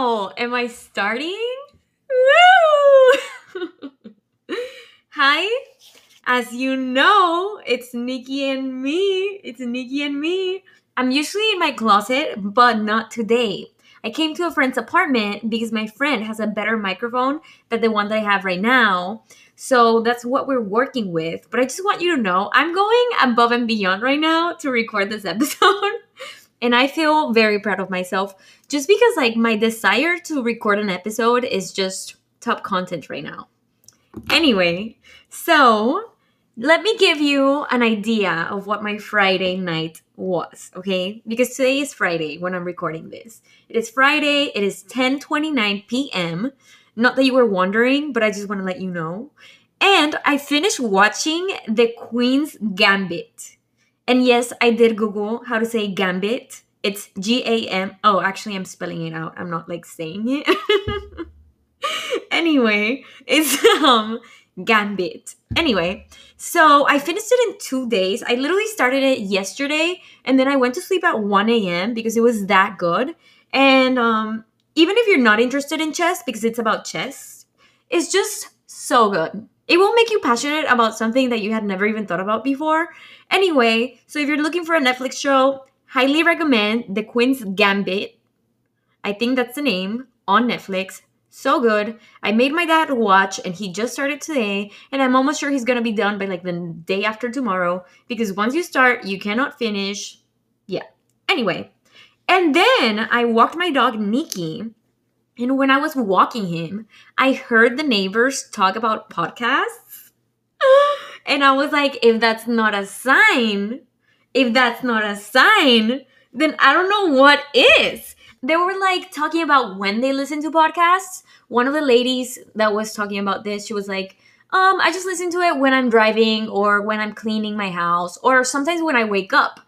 Wow! Am I starting? Woo! Hi! As you know, it's Nikki and me. It's Nikki and me. I'm usually in my closet, but not today. I came to a friend's apartment because my friend has a better microphone than the one that I have right now. So that's what we're working with. But I just want you to know I'm going above and beyond right now to record this episode. And I feel very proud of myself just because like my desire to record an episode is just top content right now. Anyway, so let me give you an idea of what my Friday night was, okay? Because today is Friday when I'm recording this. It is Friday, it is 10:29 p.m. Not that you were wondering, but I just want to let you know. And I finished watching The Queen's Gambit. And yes, I did Google how to say gambit. It's G A M. Oh, actually, I'm spelling it out. I'm not like saying it. anyway, it's um Gambit. Anyway, so I finished it in two days. I literally started it yesterday, and then I went to sleep at 1 a.m. because it was that good. And um, even if you're not interested in chess, because it's about chess, it's just so good. It will make you passionate about something that you had never even thought about before. Anyway, so if you're looking for a Netflix show, highly recommend The Queen's Gambit. I think that's the name on Netflix. So good. I made my dad watch and he just started today and I'm almost sure he's going to be done by like the day after tomorrow because once you start, you cannot finish. Yeah. Anyway, and then I walked my dog Nikki and when I was walking him, I heard the neighbors talk about podcasts. And I was like, if that's not a sign, if that's not a sign, then I don't know what is they were like talking about when they listen to podcasts. One of the ladies that was talking about this, she was like, um, I just listen to it when I'm driving or when I'm cleaning my house or sometimes when I wake up.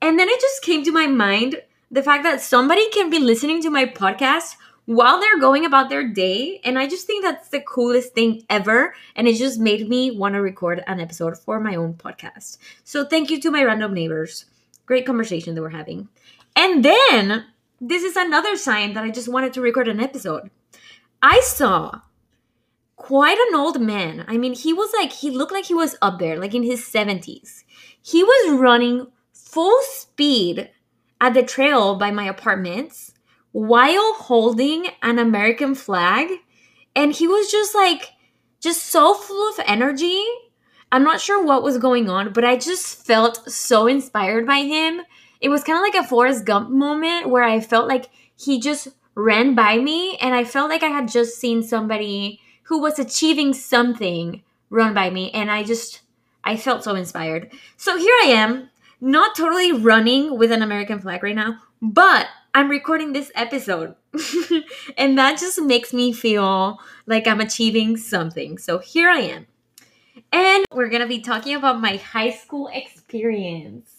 And then it just came to my mind the fact that somebody can be listening to my podcast while they're going about their day. And I just think that's the coolest thing ever. And it just made me want to record an episode for my own podcast. So thank you to my random neighbors. Great conversation that we're having. And then this is another sign that I just wanted to record an episode. I saw quite an old man. I mean, he was like, he looked like he was up there, like in his 70s. He was running full speed at the trail by my apartments while holding an American flag. And he was just like, just so full of energy. I'm not sure what was going on, but I just felt so inspired by him it was kind of like a Forrest Gump moment where I felt like he just ran by me and I felt like I had just seen somebody who was achieving something run by me and I just I felt so inspired. So here I am, not totally running with an American flag right now, but I'm recording this episode. and that just makes me feel like I'm achieving something. So here I am. And we're going to be talking about my high school experience.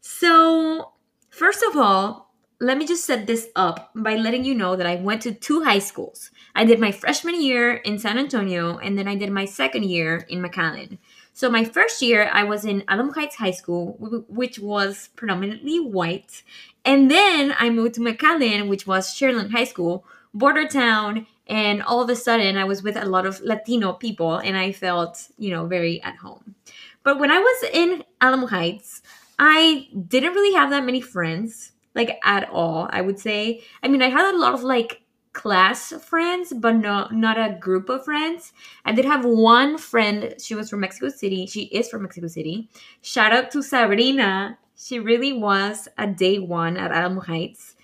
So, first of all, let me just set this up by letting you know that I went to two high schools. I did my freshman year in San Antonio, and then I did my second year in McAllen. So, my first year, I was in Alamo Heights High School, which was predominantly white. And then I moved to McAllen, which was Sharyland High School, border town. And all of a sudden, I was with a lot of Latino people, and I felt, you know, very at home. But when I was in Alamo Heights, I didn't really have that many friends, like at all, I would say. I mean, I had a lot of like class friends, but no, not a group of friends. I did have one friend. She was from Mexico City. She is from Mexico City. Shout out to Sabrina. She really was a day one at Alamo Heights.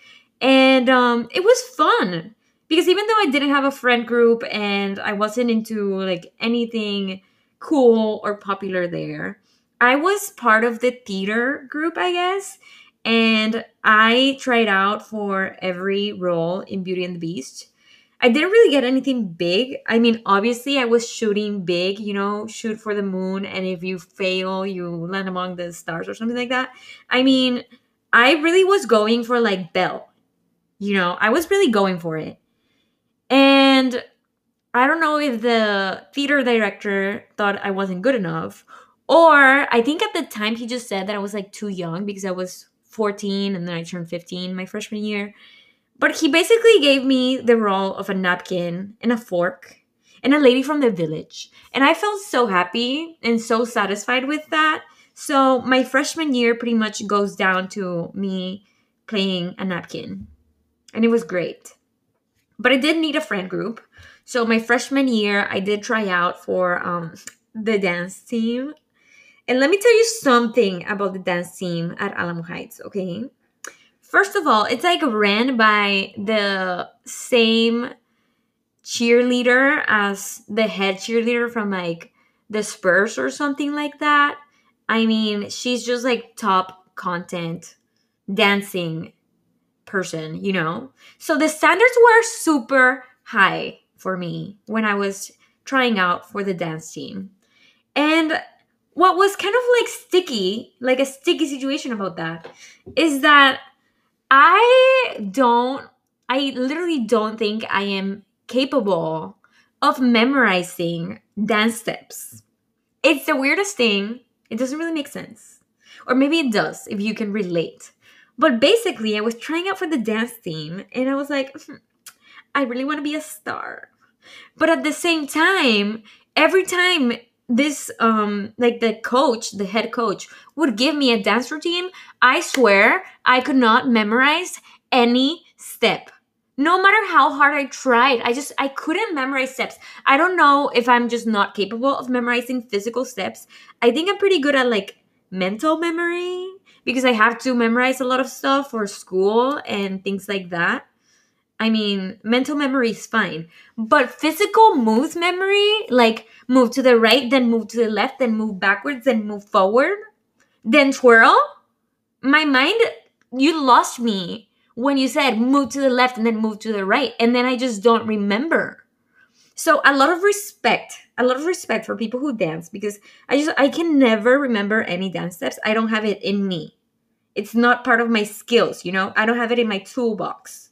And um, it was fun because even though I didn't have a friend group and I wasn't into like anything cool or popular there, I was part of the theater group, I guess, and I tried out for every role in Beauty and the Beast. I didn't really get anything big. I mean, obviously, I was shooting big, you know, shoot for the moon, and if you fail, you land among the stars or something like that. I mean, I really was going for like Belle, you know, I was really going for it. And I don't know if the theater director thought I wasn't good enough or I think at the time he just said that I was like too young because I was 14 and then I turned 15 my freshman year. But he basically gave me the role of a napkin and a fork and a lady from the village. And I felt so happy and so satisfied with that. So my freshman year pretty much goes down to me playing a napkin. And it was great. But I did need a friend group. So my freshman year, I did try out for um, the dance team. And let me tell you something about the dance team at Alamo Heights, okay? First of all, it's like ran by the same cheerleader as the head cheerleader from like the Spurs or something like that. I mean, she's just like top content dancing person, you know? So the standards were super high for me when I was trying out for the dance team. And what was kind of like sticky, like a sticky situation about that, is that I don't, I literally don't think I am capable of memorizing dance steps. It's the weirdest thing. It doesn't really make sense. Or maybe it does if you can relate. But basically, I was trying out for the dance team and I was like, hmm, I really want to be a star. But at the same time, every time this um like the coach the head coach would give me a dance routine i swear i could not memorize any step. No matter how hard i tried i just i couldn't memorize steps. I don't know if i'm just not capable of memorizing physical steps. I think i'm pretty good at like mental memory because i have to memorize a lot of stuff for school and things like that I mean, mental memory is fine, but physical move memory, like move to the right, then move to the left, then move backwards, then move forward, then twirl. My mind, you lost me when you said move to the left and then move to the right, and then I just don't remember. So a lot of respect, a lot of respect for people who dance because I just I can never remember any dance steps. I don't have it in me. It's not part of my skills, you know? I don't have it in my toolbox.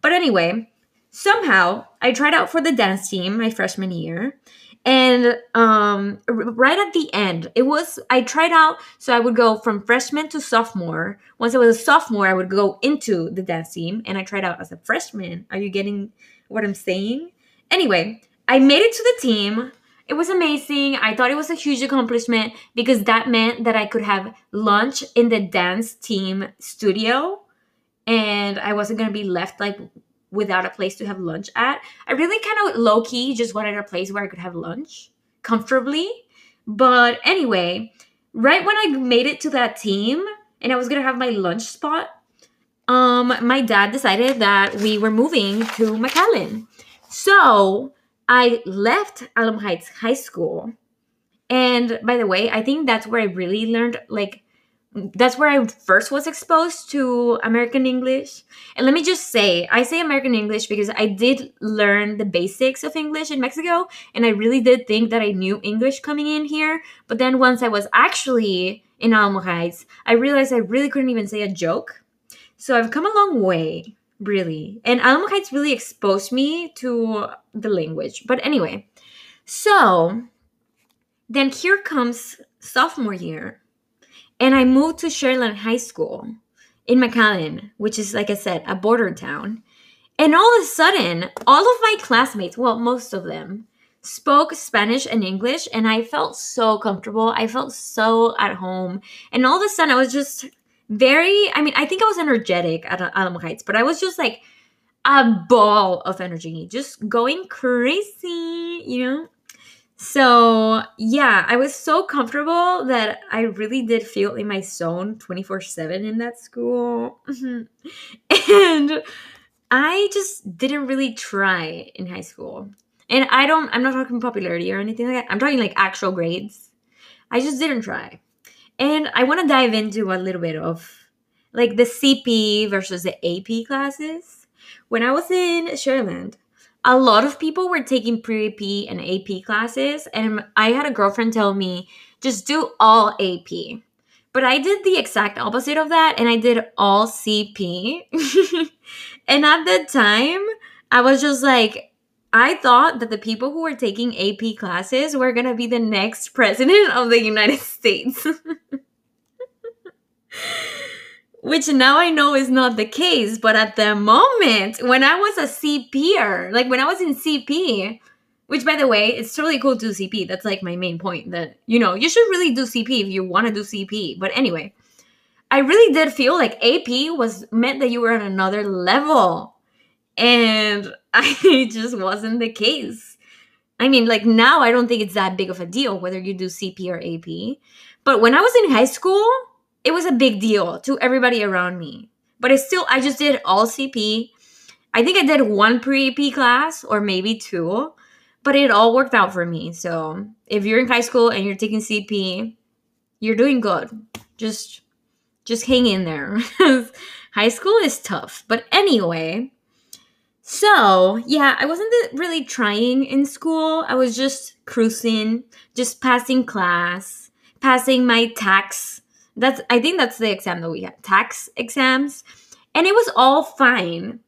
But anyway, somehow I tried out for the dance team my freshman year. And um, right at the end, it was, I tried out, so I would go from freshman to sophomore. Once I was a sophomore, I would go into the dance team, and I tried out as a freshman. Are you getting what I'm saying? Anyway, I made it to the team. It was amazing. I thought it was a huge accomplishment because that meant that I could have lunch in the dance team studio and I wasn't gonna be left like without a place to have lunch at. I really kind of low key just wanted a place where I could have lunch comfortably. But anyway, right when I made it to that team and I was gonna have my lunch spot, um, my dad decided that we were moving to McAllen. So I left Alamo Heights High School. And by the way, I think that's where I really learned like that's where I first was exposed to American English. And let me just say, I say American English because I did learn the basics of English in Mexico, and I really did think that I knew English coming in here. But then once I was actually in Alamo Heights, I realized I really couldn't even say a joke. So I've come a long way, really. And Alamo Heights really exposed me to the language. But anyway, so then here comes sophomore year and I moved to Sharyland High School in McAllen, which is, like I said, a border town. And all of a sudden, all of my classmates, well, most of them, spoke Spanish and English, and I felt so comfortable. I felt so at home. And all of a sudden, I was just very, I mean, I think I was energetic at Alamo Heights, but I was just like a ball of energy, just going crazy, you know? So, yeah, I was so comfortable that I really did feel in my zone 24 7 in that school. Mm-hmm. and I just didn't really try in high school. And I don't, I'm not talking popularity or anything like that. I'm talking like actual grades. I just didn't try. And I want to dive into a little bit of like the CP versus the AP classes. When I was in Sharyland, a lot of people were taking pre-AP and AP classes, and I had a girlfriend tell me, just do all AP. But I did the exact opposite of that, and I did all CP. and at the time, I was just like, I thought that the people who were taking AP classes were gonna be the next president of the United States. which now I know is not the case. But at the moment, when I was a CPer, like when I was in CP, which by the way, it's totally cool to do CP. That's like my main point that, you know, you should really do CP if you want to do CP. But anyway, I really did feel like AP was meant that you were on another level. And I it just wasn't the case. I mean, like now I don't think it's that big of a deal whether you do CP or AP. But when I was in high school, it was a big deal to everybody around me. But it's still, I just did all CP. I think I did one pre AP class or maybe two, but it all worked out for me. So if you're in high school and you're taking CP, you're doing good. Just, just hang in there. high school is tough. But anyway, so yeah, I wasn't really trying in school. I was just cruising, just passing class, passing my TAKS that's I think that's the exam that we had, TAKS exams. And it was all fine.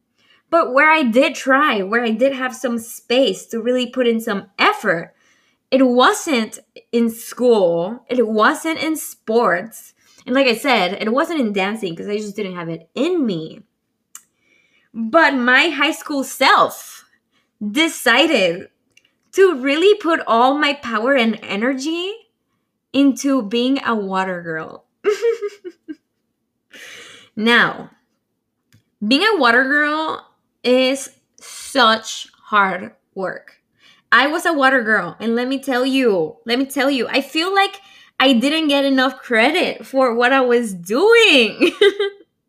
But where I did try, where I did have some space to really put in some effort, it wasn't in school, it wasn't in sports. And like I said, it wasn't in dancing because I just didn't have it in me. But my high school self decided to really put all my power and energy into being a water girl. now, being a water girl is such hard work. I was a water girl, and let me tell you, let me tell you, I feel like I didn't get enough credit for what I was doing.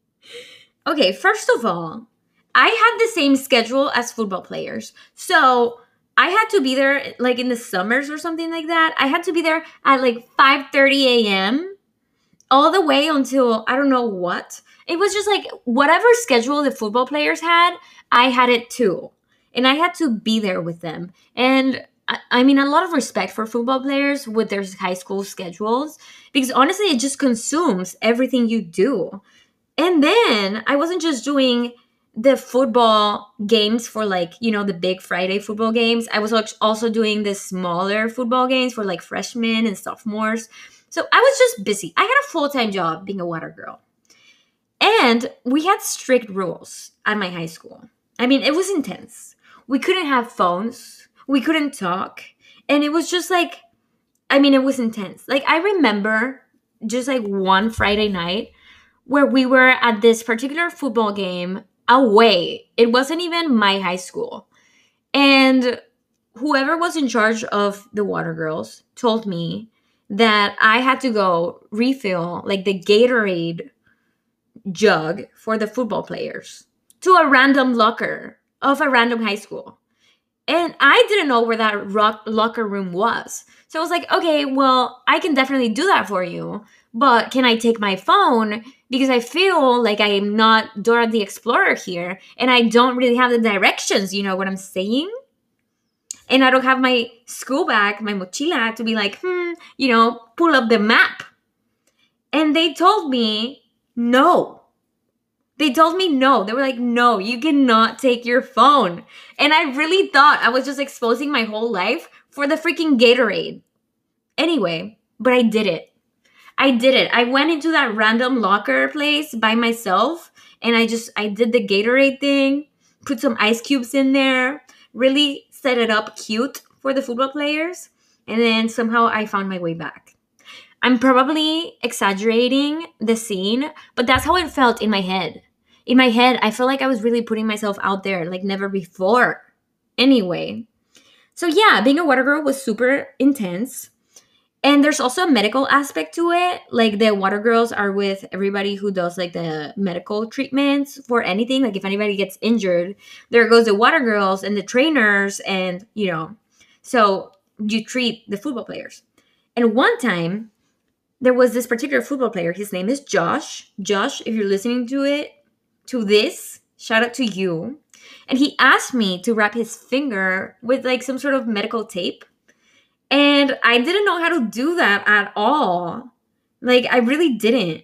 okay, first of all, I had the same schedule as football players. So I had to be there like in the summers or something like that. I had to be there at like 5 30 a.m all the way until I don't know what. It was just like whatever schedule the football players had, I had it too. And I had to be there with them. And I, I mean, a lot of respect for football players with their high school schedules because honestly, it just consumes everything you do. And then I wasn't just doing the football games for like you know the big friday football games i was also doing the smaller football games for like freshmen and sophomores so I was just busy. I had a full time job being a water girl. And we had strict rules at my high school. I mean, it was intense. We couldn't have phones, we couldn't talk. And it was just like, I mean, it was intense. Like, I remember just like one Friday night where we were at this particular football game away. It wasn't even my high school. And whoever was in charge of the water girls told me that I had to go refill like the Gatorade jug for the football players to a random locker of a random high school. And I didn't know where that rock locker room was. So I was like, okay, well, I can definitely do that for you. But can I take my phone? Because I feel like I am not Dora the Explorer here and I don't really have the directions. You know what I'm saying? And I don't have my school bag, my mochila, to be like, hmm, you know, pull up the map. And they told me no. They told me no. They were like, no, you cannot take your phone. And I really thought I was just exposing my whole life for the freaking Gatorade. Anyway, but I did it. I did it. I went into that random locker place by myself and I just I did the Gatorade thing, put some ice cubes in there, really set it up cute for the football players, and then somehow I found my way back. I'm probably exaggerating the scene, but that's how it felt in my head. In my head, I felt like I was really putting myself out there like never before. Anyway, so yeah, being a water girl was super intense. And there's also a medical aspect to it. Like the water girls are with everybody who does like the medical treatments for anything. Like if anybody gets injured, there goes the water girls and the trainers, and you know, so you treat the football players. And one time, there was this particular football player. His name is Josh. Josh, if you're listening to it, to this, shout out to you. And he asked me to wrap his finger with like some sort of medical tape and I didn't know how to do that at all. Like, I really didn't.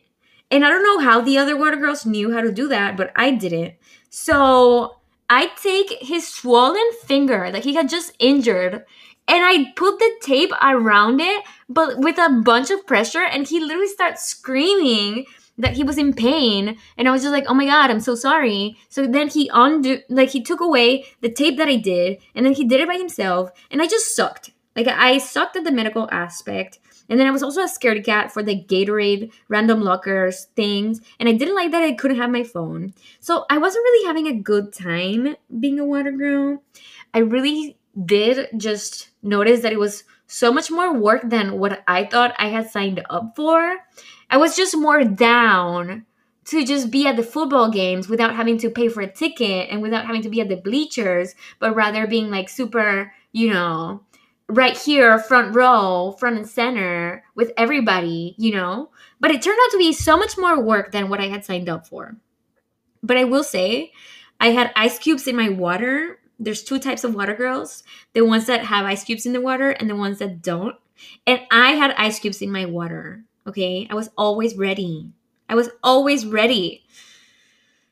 And I don't know how the other water girls knew how to do that, but I didn't. So I take his swollen finger that he had just injured and I put the tape around it, but with a bunch of pressure, and he literally starts screaming that he was in pain and i was just like oh my god i'm so sorry so then he undo like he took away the tape that i did and then he did it by himself and i just sucked like i sucked at the medical aspect and then i was also a scaredy cat for the gatorade random lockers things and i didn't like that i couldn't have my phone so i wasn't really having a good time being a water girl i really did just notice that it was so much more work than what I thought I had signed up for. I was just more down to just be at the football games without having to pay for a ticket and without having to be at the bleachers, but rather being like super, you know, right here, front row, front and center with everybody, you know? But it turned out to be so much more work than what I had signed up for. But I will say, I had ice cubes in my water. There's two types of water girls. The ones that have ice cubes in the water and the ones that don't. And i had ice cubes in my water okay? I was always ready. I was always ready.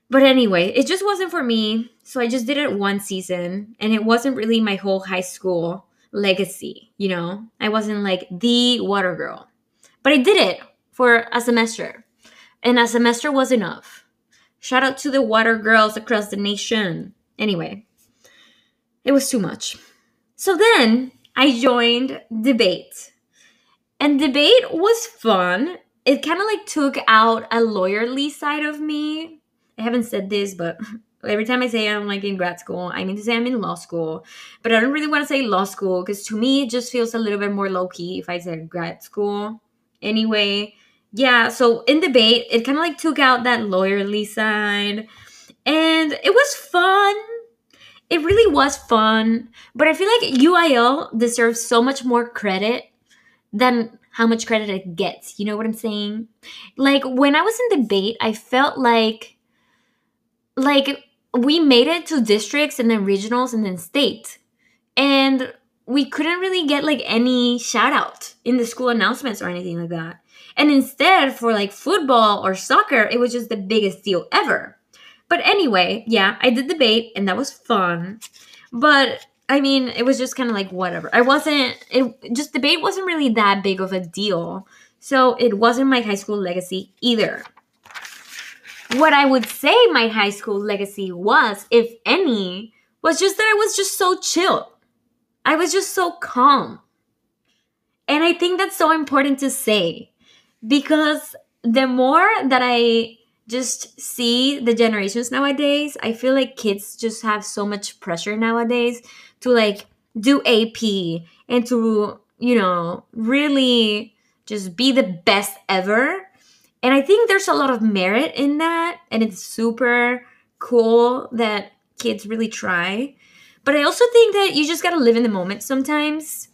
But anyway it just wasn't for me. So i just did it one season and it wasn't really my whole high school legacy you know i wasn't like the water girl but i did it for a semester and a semester was enough shout out to the water girls across the nation anyway it was too much. So then I joined debate. And debate was fun. It kind of like took out a lawyerly side of me. I haven't said this, but every time I say I'm like in grad school, I mean to say I'm in law school. But I don't really want to say law school because to me it just feels a little bit more low key if I said grad school. Anyway, yeah, so in debate, it kind of like took out that lawyerly side. And it was fun it really was fun, but I feel like UIL deserves so much more credit than how much credit it gets. You know what I'm saying? Like when I was in debate, I felt like like we made it to districts and then regionals and then state. And we couldn't really get like any shout out in the school announcements or anything like that. And instead for like football or soccer, it was just the biggest deal ever. But anyway, yeah, I did debate and that was fun. But I mean, it was just kind of like whatever. I wasn't it just debate wasn't really that big of a deal. So it wasn't my high school legacy either. What I would say my high school legacy was, if any, was just that I was just so chill. I was just so calm. And I think that's so important to say because the more that I just see the generations nowadays. I feel like kids just have so much pressure nowadays to like do AP and to, you know, really just be the best ever. And I think there's a lot of merit in that. And it's super cool that kids really try. But I also think that you just gotta live in the moment sometimes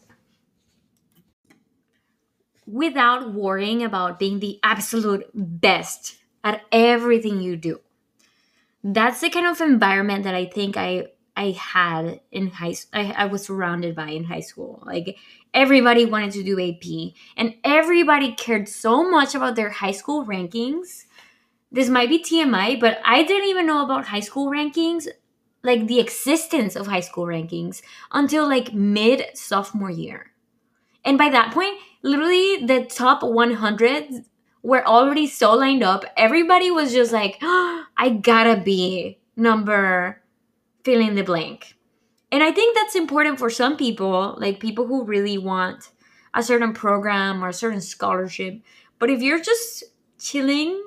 without worrying about being the absolute best at everything you do. That's the kind of environment that I think I I had in high I, I was surrounded by in high school. Like everybody wanted to do AP and everybody cared so much about their high school rankings. This might be TMI, but I didn't even know about high school rankings, like the existence of high school rankings until like mid sophomore year. And by that point, literally the top 100 were already so lined up. Everybody was just like, oh, I gotta be number fill in the blank. And I think that's important for some people, like people who really want a certain program or a certain scholarship. But if you're just chilling,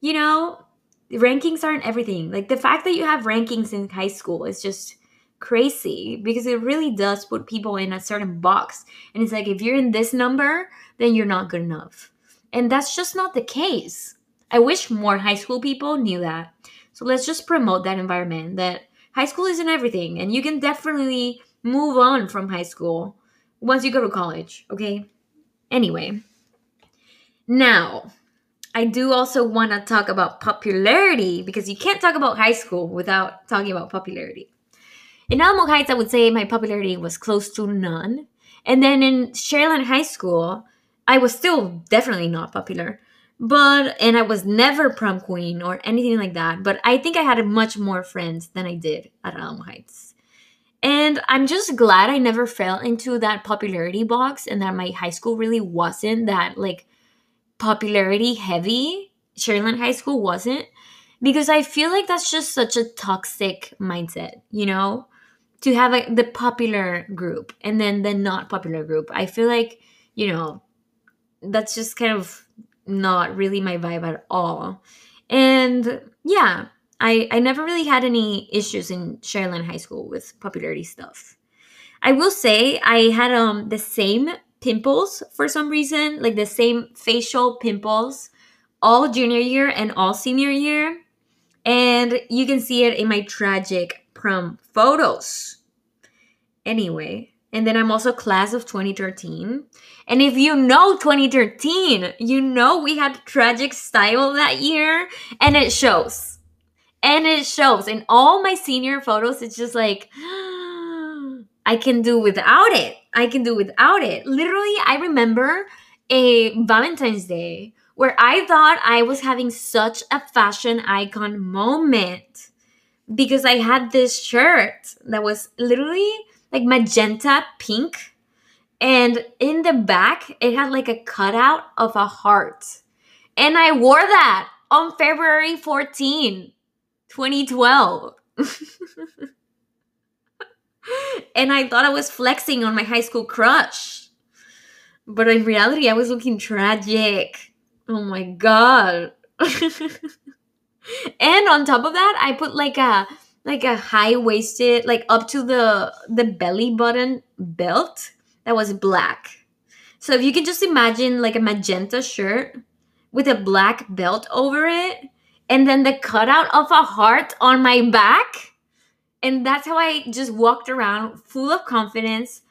you know, rankings aren't everything. Like the fact that you have rankings in high school is just crazy because it really does put people in a certain box. And it's like if you're in this number, then you're not good enough. And that's just not the case. I wish more high school people knew that. So let's just promote that environment that high school isn't everything and you can definitely move on from high school once you go to college, okay? Anyway, now I do also want to talk about popularity because you can't talk about high school without talking about popularity. In Alamo Heights, I would say my popularity was close to none. And then in Sharyland High School, I was still definitely not popular, but and I was never prom queen or anything like that. But I think I had much more friends than I did at Alamo Heights. And I'm just glad I never fell into that popularity box and that my high school really wasn't that like popularity heavy Sharyland High School wasn't because I feel like that's just such a toxic mindset, you know, to have a, the popular group and then the not popular group. I feel like, you know, that's just kind of not really my vibe at all. And yeah, I, I never really had any issues in Sharyland High School with popularity stuff. I will say I had um the same pimples for some reason, like the same facial pimples all junior year and all senior year. And you can see it in my tragic prom photos. Anyway, and then I'm also class of 2013. And if you know 2013, you know we had tragic style that year and it shows. And it shows in all my senior photos it's just like I can do without it. I can do without it. Literally, I remember a Valentine's Day where I thought I was having such a fashion icon moment because I had this shirt that was literally like magenta pink. And in the back, it had like a cutout of a heart. And I wore that on February 14, 2012. and I thought I was flexing on my high school crush. But in reality, I was looking tragic. Oh my god. and on top of that, I put like a like a high-waisted like up to the the belly button belt that was black. So if you can just imagine like a magenta shirt with a black belt over it and then the cutout of a heart on my back and that's how I just walked around full of confidence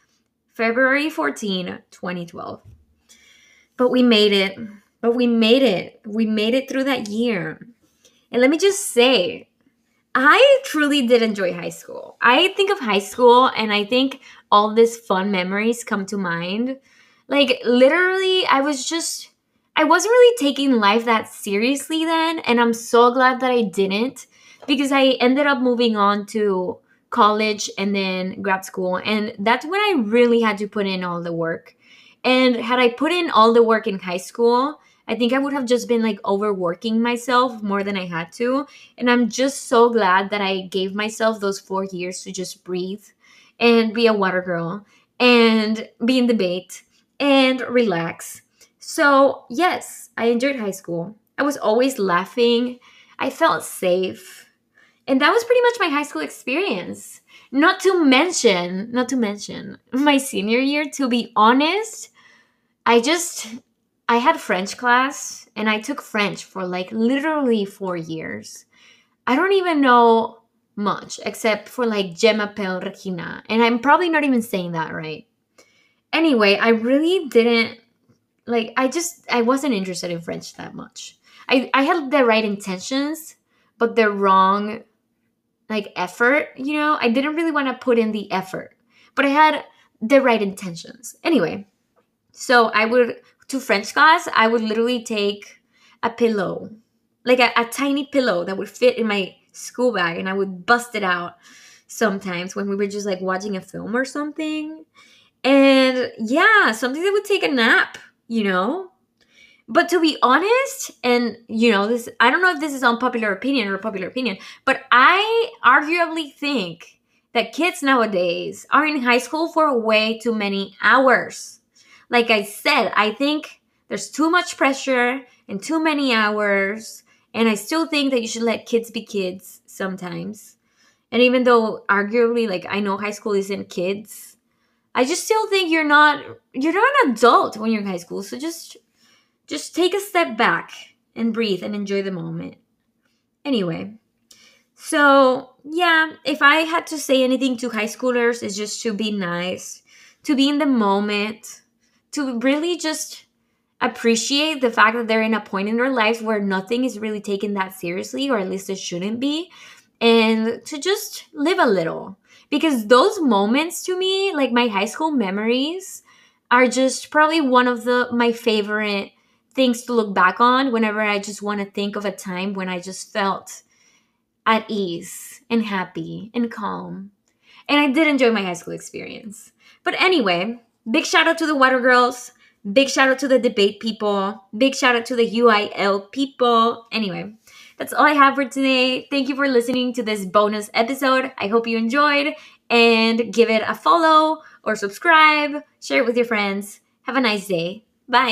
February 14, 2012. But we made it. But we made it. We made it through that year. And let me just say, I truly did enjoy high school. I think of high school and I think all these fun memories come to mind. Like, literally, I was just, I wasn't really taking life that seriously then. And I'm so glad that I didn't because I ended up moving on to college and then grad school. And that's when I really had to put in all the work. And had I put in all the work in high school, I think I would have just been like overworking myself more than I had to. And I'm just so glad that I gave myself those four years to just breathe and be a water girl and be in debate and relax. So, yes, I enjoyed high school. I was always laughing. I felt safe. And that was pretty much my high school experience. Not to mention, not to mention my senior year, to be honest, I just I had French class and I took French for like literally 4 years. I don't even know much except for like Je m'appelle Regina and I'm probably not even saying that right. Anyway, I really didn't like I just I wasn't interested in French that much. I I had the right intentions but the wrong like effort, you know? I didn't really want to put in the effort, but I had the right intentions. Anyway, so I would to French class, I would literally take a pillow, like a, a tiny pillow that would fit in my school bag, and I would bust it out sometimes when we were just like watching a film or something. And yeah, something that would take a nap, you know? But to be honest, and you know, this I don't know if this is unpopular opinion or popular opinion, but I arguably think that kids nowadays are in high school for way too many hours. Like I said, I think there's too much pressure and too many hours, and I still think that you should let kids be kids sometimes. And even though arguably like I know high school isn't kids, I just still think you're not you're not an adult when you're in high school. So just just take a step back and breathe and enjoy the moment. Anyway, so yeah, if I had to say anything to high schoolers, it's just to be nice, to be in the moment, to really just appreciate the fact that they're in a point in their life where nothing is really taken that seriously, or at least it shouldn't be, and to just live a little. Because those moments to me, like my high school memories, are just probably one of the my favorite things to look back on whenever I just want to think of a time when I just felt at ease and happy and calm. And I did enjoy my high school experience. But anyway, big shout out to the Water Girls. Big shout out to the debate people. Big shout out to the UIL people. Anyway, that's all I have for today. Thank you for listening to this bonus episode. I hope you enjoyed and give it a follow or subscribe. Share it with your friends. Have a nice day. Bye.